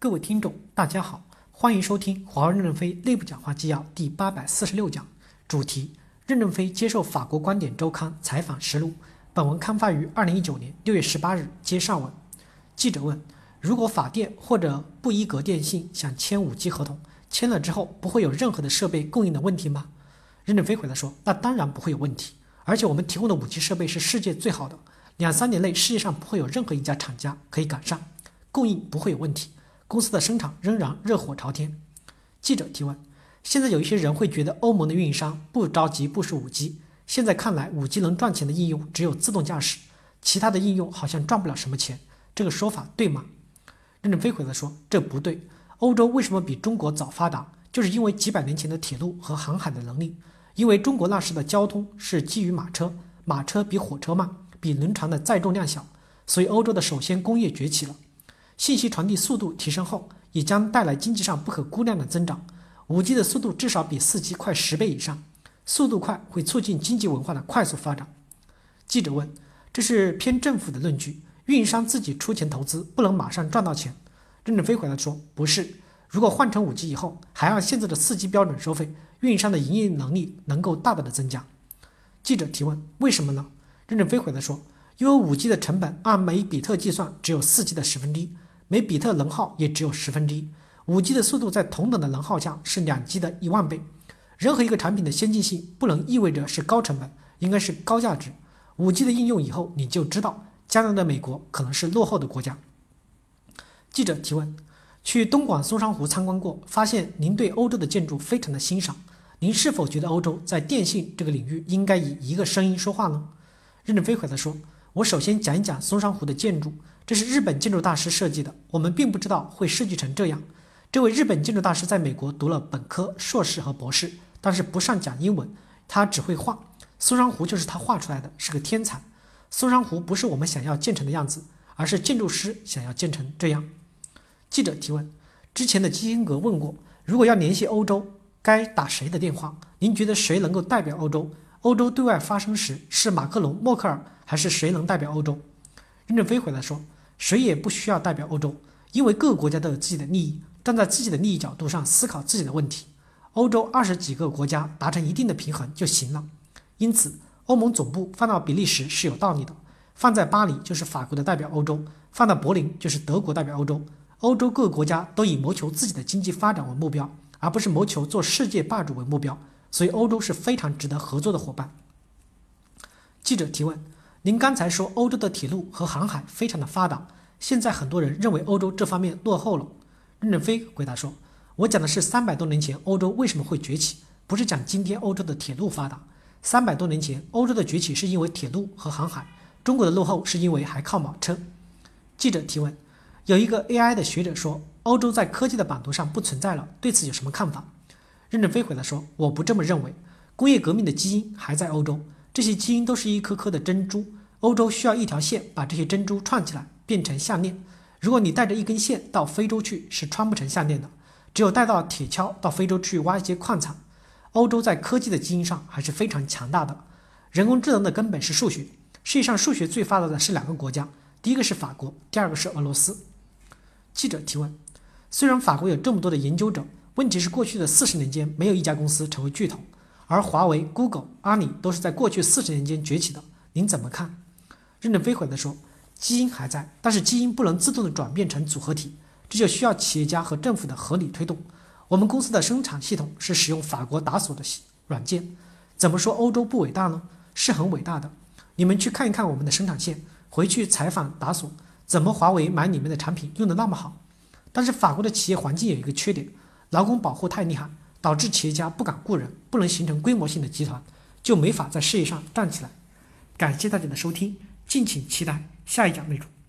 各位听众，大家好，欢迎收听华为任正非内部讲话纪要第八百四十六讲，主题：任正非接受法国观点周刊采访实录。本文刊发于二零一九年六月十八日，接上文。记者问：如果法电或者布伊格电信想签五 G 合同，签了之后不会有任何的设备供应的问题吗？任正非回答说：那当然不会有问题，而且我们提供的五 G 设备是世界最好的，两三年内世界上不会有任何一家厂家可以赶上，供应不会有问题。公司的生产仍然热火朝天。记者提问：现在有一些人会觉得欧盟的运营商不着急部署五 G，现在看来五 G 能赚钱的应用只有自动驾驶，其他的应用好像赚不了什么钱。这个说法对吗？任正非回答说：这不对。欧洲为什么比中国早发达？就是因为几百年前的铁路和航海的能力。因为中国那时的交通是基于马车，马车比火车慢，比轮船的载重量小，所以欧洲的首先工业崛起了。信息传递速度提升后，也将带来经济上不可估量的增长。五 G 的速度至少比四 G 快十倍以上，速度快会促进经济文化的快速发展。记者问：“这是偏政府的论据，运营商自己出钱投资，不能马上赚到钱？”任正非回答说：“不是，如果换成五 G 以后，还按现在的四 G 标准收费，运营商的营业能力能够大大的增加。”记者提问：“为什么呢？”任正非回答说：“因为五 G 的成本按每比特计算只有四 G 的十分之一。”每比特能耗也只有十分之一，五 G 的速度在同等的能耗下是两 G 的一万倍。任何一个产品的先进性不能意味着是高成本，应该是高价值。五 G 的应用以后，你就知道将来的美国可能是落后的国家。记者提问：去东莞松山湖参观过，发现您对欧洲的建筑非常的欣赏，您是否觉得欧洲在电信这个领域应该以一个声音说话呢？任正非回答说：“我首先讲一讲松山湖的建筑。”这是日本建筑大师设计的，我们并不知道会设计成这样。这位日本建筑大师在美国读了本科、硕士和博士，但是不善讲英文，他只会画。松山湖就是他画出来的，是个天才。松山湖不是我们想要建成的样子，而是建筑师想要建成这样。记者提问：之前的基辛格问过，如果要联系欧洲，该打谁的电话？您觉得谁能够代表欧洲？欧洲对外发声时是马克龙、默克尔，还是谁能代表欧洲？任正非回答说。谁也不需要代表欧洲，因为各个国家都有自己的利益，站在自己的利益角度上思考自己的问题。欧洲二十几个国家达成一定的平衡就行了。因此，欧盟总部放到比利时是有道理的，放在巴黎就是法国的代表欧洲，放到柏林就是德国代表欧洲。欧洲各个国家都以谋求自己的经济发展为目标，而不是谋求做世界霸主为目标，所以欧洲是非常值得合作的伙伴。记者提问。您刚才说欧洲的铁路和航海非常的发达，现在很多人认为欧洲这方面落后了。任正非回答说：“我讲的是三百多年前欧洲为什么会崛起，不是讲今天欧洲的铁路发达。三百多年前欧洲的崛起是因为铁路和航海，中国的落后是因为还靠马车。”记者提问：有一个 AI 的学者说欧洲在科技的版图上不存在了，对此有什么看法？任正非回答说：“我不这么认为，工业革命的基因还在欧洲，这些基因都是一颗颗的珍珠。”欧洲需要一条线把这些珍珠串起来，变成项链。如果你带着一根线到非洲去，是穿不成项链的。只有带到铁锹到非洲去挖一些矿产。欧洲在科技的基因上还是非常强大的。人工智能的根本是数学。世界上数学最发达的是两个国家，第一个是法国，第二个是俄罗斯。记者提问：虽然法国有这么多的研究者，问题是过去的四十年间没有一家公司成为巨头，而华为、Google、阿里都是在过去四十年间崛起的。您怎么看？任正非回答说：“基因还在，但是基因不能自动的转变成组合体，这就需要企业家和政府的合理推动。我们公司的生产系统是使用法国达索的软件，怎么说欧洲不伟大呢？是很伟大的。你们去看一看我们的生产线，回去采访达索，怎么华为买你们的产品用的那么好？但是法国的企业环境有一个缺点，劳工保护太厉害，导致企业家不敢雇人，不能形成规模性的集团，就没法在事业上站起来。”感谢大家的收听。敬请期待下一讲内容。